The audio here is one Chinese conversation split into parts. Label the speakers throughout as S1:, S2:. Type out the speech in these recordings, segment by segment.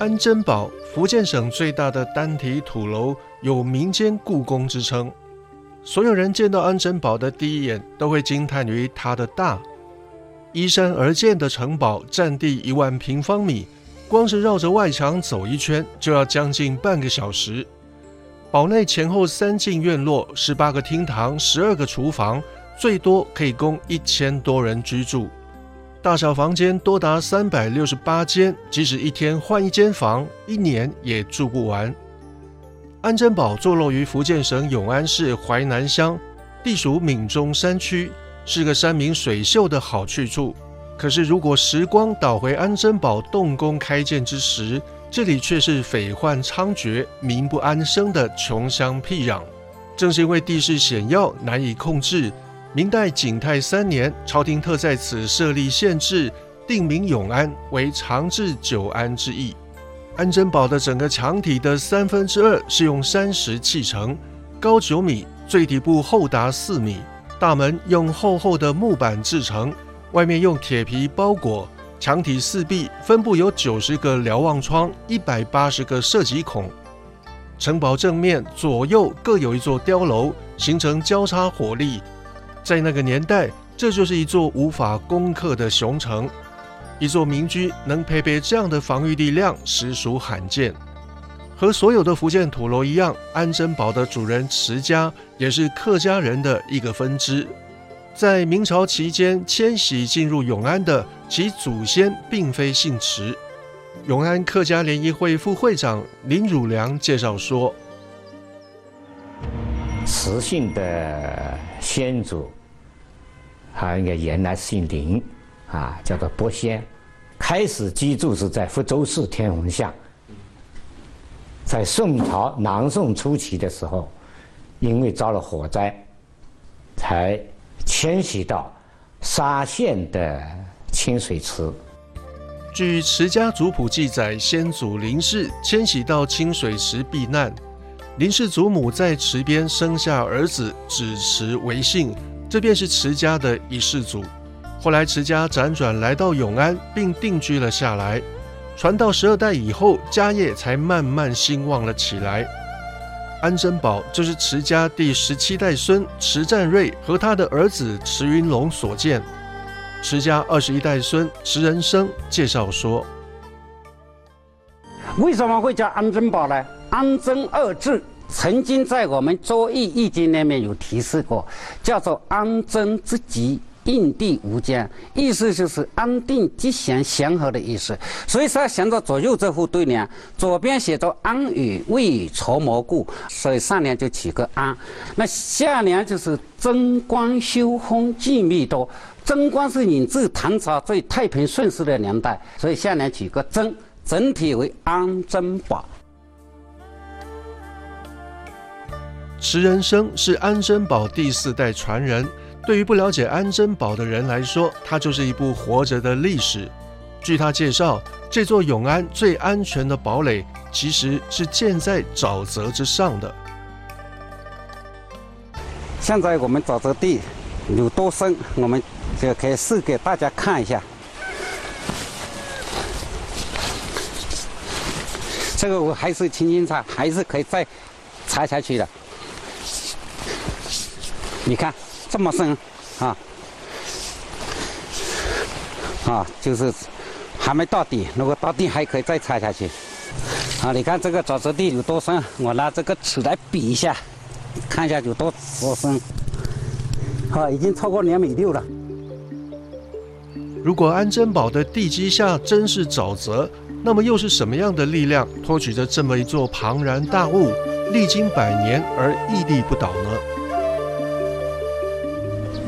S1: 安贞堡，福建省最大的单体土楼，有民间故宫之称。所有人见到安贞堡的第一眼，都会惊叹于它的大。依山而建的城堡，占地一万平方米，光是绕着外墙走一圈，就要将近半个小时。堡内前后三进院落，十八个厅堂，十二个厨房，最多可以供一千多人居住。大小房间多达三百六十八间，即使一天换一间房，一年也住不完。安贞堡坐落于福建省永安市淮南乡，地属闽中山区，是个山明水秀的好去处。可是，如果时光倒回安贞堡动工开建之时，这里却是匪患猖獗、民不安生的穷乡僻壤。正是因为地势险要，难以控制。明代景泰三年，朝廷特在此设立县制，定名永安为长治久安之意。安贞堡的整个墙体的三分之二是用山石砌成，高九米，最底部厚达四米。大门用厚厚的木板制成，外面用铁皮包裹。墙体四壁分布有九十个瞭望窗，一百八十个射击孔。城堡正面左右各有一座碉楼，形成交叉火力。在那个年代，这就是一座无法攻克的雄城。一座民居能配备这样的防御力量，实属罕见。和所有的福建土楼一样，安贞堡的主人池家也是客家人的一个分支。在明朝期间迁徙进入永安的，其祖先并非姓池。永安客家联谊会副会长林汝良介绍说：“
S2: 池姓的先祖。”他应该原来姓林，啊，叫做伯仙，开始居住是在福州市天虹巷。在宋朝南宋初期的时候，因为遭了火灾，才迁徙到沙县的清水池。
S1: 据池家族谱记载，先祖林氏迁徙到清水池避难，林氏祖母在池边生下儿子，指池为姓。这便是池家的一世祖。后来池家辗转来到永安，并定居了下来。传到十二代以后，家业才慢慢兴旺了起来。安贞堡就是池家第十七代孙池占瑞和他的儿子池云龙所建。池家二十一代孙池仁生介绍说：“
S3: 为什么会叫安贞堡呢？安贞二字。”曾经在我们《周易》《易经》里面有提示过，叫做“安贞之吉，应地无疆”，意思就是安定、吉祥、祥和的意思。所以说，想到左右这副对联，左边写着“安与未雨绸缪故”，所以上联就起个“安”。那下联就是“贞观修风，静谧多”。贞观是引自唐朝最太平盛世的年代，所以下联取个“贞”，整体为安贞宝。
S1: 石仁生是安贞堡第四代传人。对于不了解安贞堡的人来说，它就是一部活着的历史。据他介绍，这座永安最安全的堡垒，其实是建在沼泽之上的。
S3: 现在我们沼泽地有多深，我们就可以试给大家看一下。这个我还是轻轻踩，还是可以再踩下去的。你看这么深，啊，啊，就是还没到底。如果到底还可以再踩下去。啊，你看这个沼泽地有多深？我拿这个尺来比一下，看一下有多多深。啊，已经超过两米六了。
S1: 如果安贞堡的地基下真是沼泽，那么又是什么样的力量托举着这么一座庞然大物，历经百年而屹立不倒呢？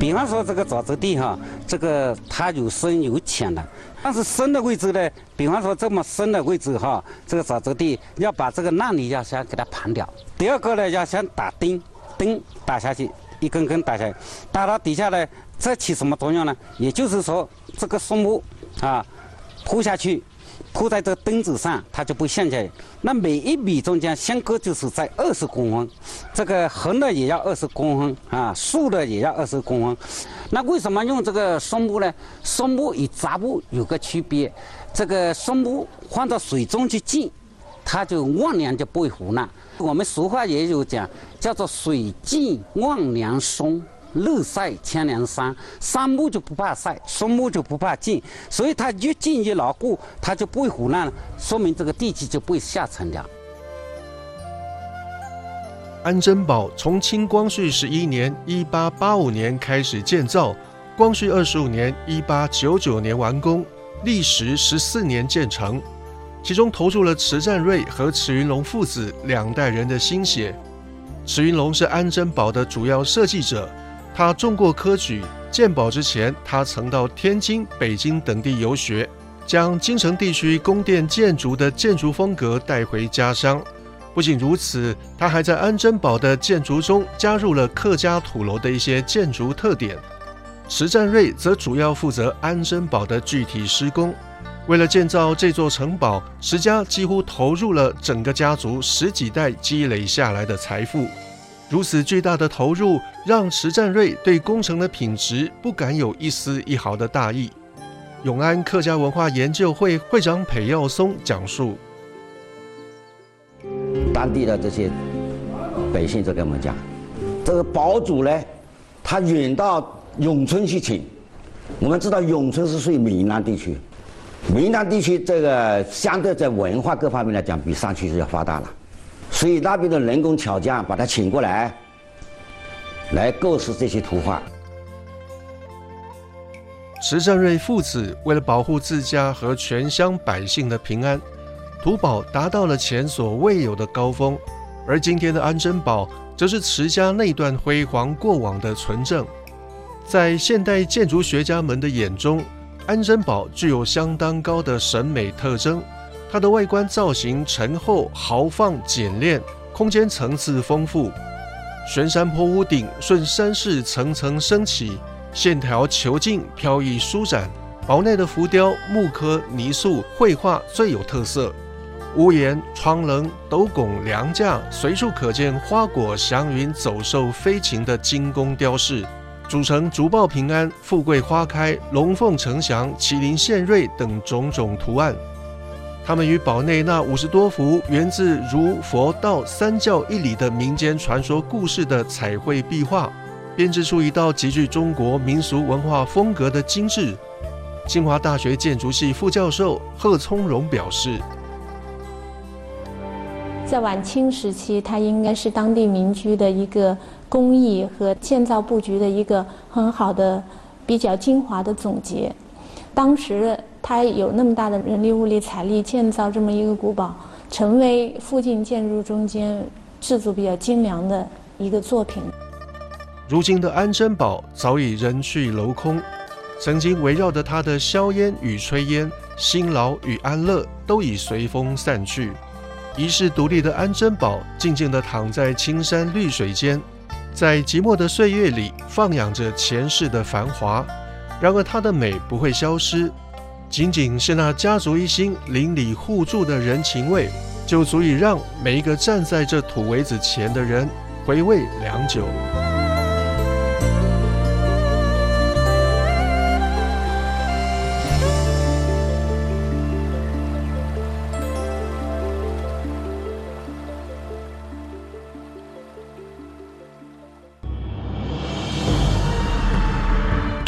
S3: 比方说这个沼泽地哈，这个它有深有浅的，但是深的位置呢，比方说这么深的位置哈，这个沼泽地要把这个烂泥要先给它盘掉。第二个呢，要先打钉，钉打下去，一根根打下去，打到底下呢，这起什么作用呢？也就是说，这个树木啊，铺下去。铺在这钉子上，它就不陷下去。那每一米中间相隔就是在二十公分，这个横的也要二十公分啊，竖的也要二十公分。那为什么用这个松木呢？松木与杂木有个区别，这个松木放到水中去浸，它就万年就不会腐烂。我们俗话也有讲，叫做水浸万年松。日晒千年山，杉木就不怕晒，松木就不怕浸，所以它越浸越牢固，它就不会腐烂，说明这个地基就不会下沉掉。
S1: 安贞堡从清光绪十一年（一八八五年）开始建造，光绪二十五年（一八九九年）完工，历时十四年建成，其中投入了池占瑞和池云龙父子两代人的心血。池云龙是安贞堡的主要设计者。他中过科举，建保之前，他曾到天津、北京等地游学，将京城地区宫殿建筑的建筑风格带回家乡。不仅如此，他还在安贞堡的建筑中加入了客家土楼的一些建筑特点。池占瑞则主要负责安贞堡的具体施工。为了建造这座城堡，池家几乎投入了整个家族十几代积累下来的财富。如此巨大的投入，让池占瑞对工程的品质不敢有一丝一毫的大意。永安客家文化研究会会长裴耀松讲述：
S4: 当地的这些百姓就跟我们讲，这个堡主呢，他远到永春去请。我们知道永春是属于闽南地区，闽南地区这个相对在文化各方面来讲，比山区是要发达了。所以那边的人工巧匠把他请过来，来构思这些图画。
S1: 石占瑞父子为了保护自家和全乡百姓的平安，土堡达到了前所未有的高峰。而今天的安贞堡，则是池家那段辉煌过往的存证。在现代建筑学家们的眼中，安贞堡具有相当高的审美特征。它的外观造型沉厚豪放简练，空间层次丰富。悬山坡屋顶顺山势层层升起，线条遒劲飘逸舒展。堡内的浮雕、木刻、泥塑绘画最有特色。屋檐、窗棱、斗拱、梁架随处可见花果祥云、走兽飞禽的精工雕饰，组成竹报平安、富贵花开、龙凤呈祥、麒麟献瑞等种种图案。他们与堡内那五十多幅源自儒、佛、道三教一理的民间传说故事的彩绘壁画，编织出一道极具中国民俗文化风格的精致。清华大学建筑系副教授贺聪荣表示，
S5: 在晚清时期，它应该是当地民居的一个工艺和建造布局的一个很好的、比较精华的总结。当时。他有那么大的人力、物力、财力建造这么一个古堡，成为附近建筑中间制作比较精良的一个作品。
S1: 如今的安贞堡早已人去楼空，曾经围绕着它的硝烟与炊烟、辛劳与安乐都已随风散去。遗世独立的安贞堡静静地躺在青山绿水间，在寂寞的岁月里放养着前世的繁华。然而，它的美不会消失。仅仅是那家族一心、邻里互助的人情味，就足以让每一个站在这土围子前的人回味良久。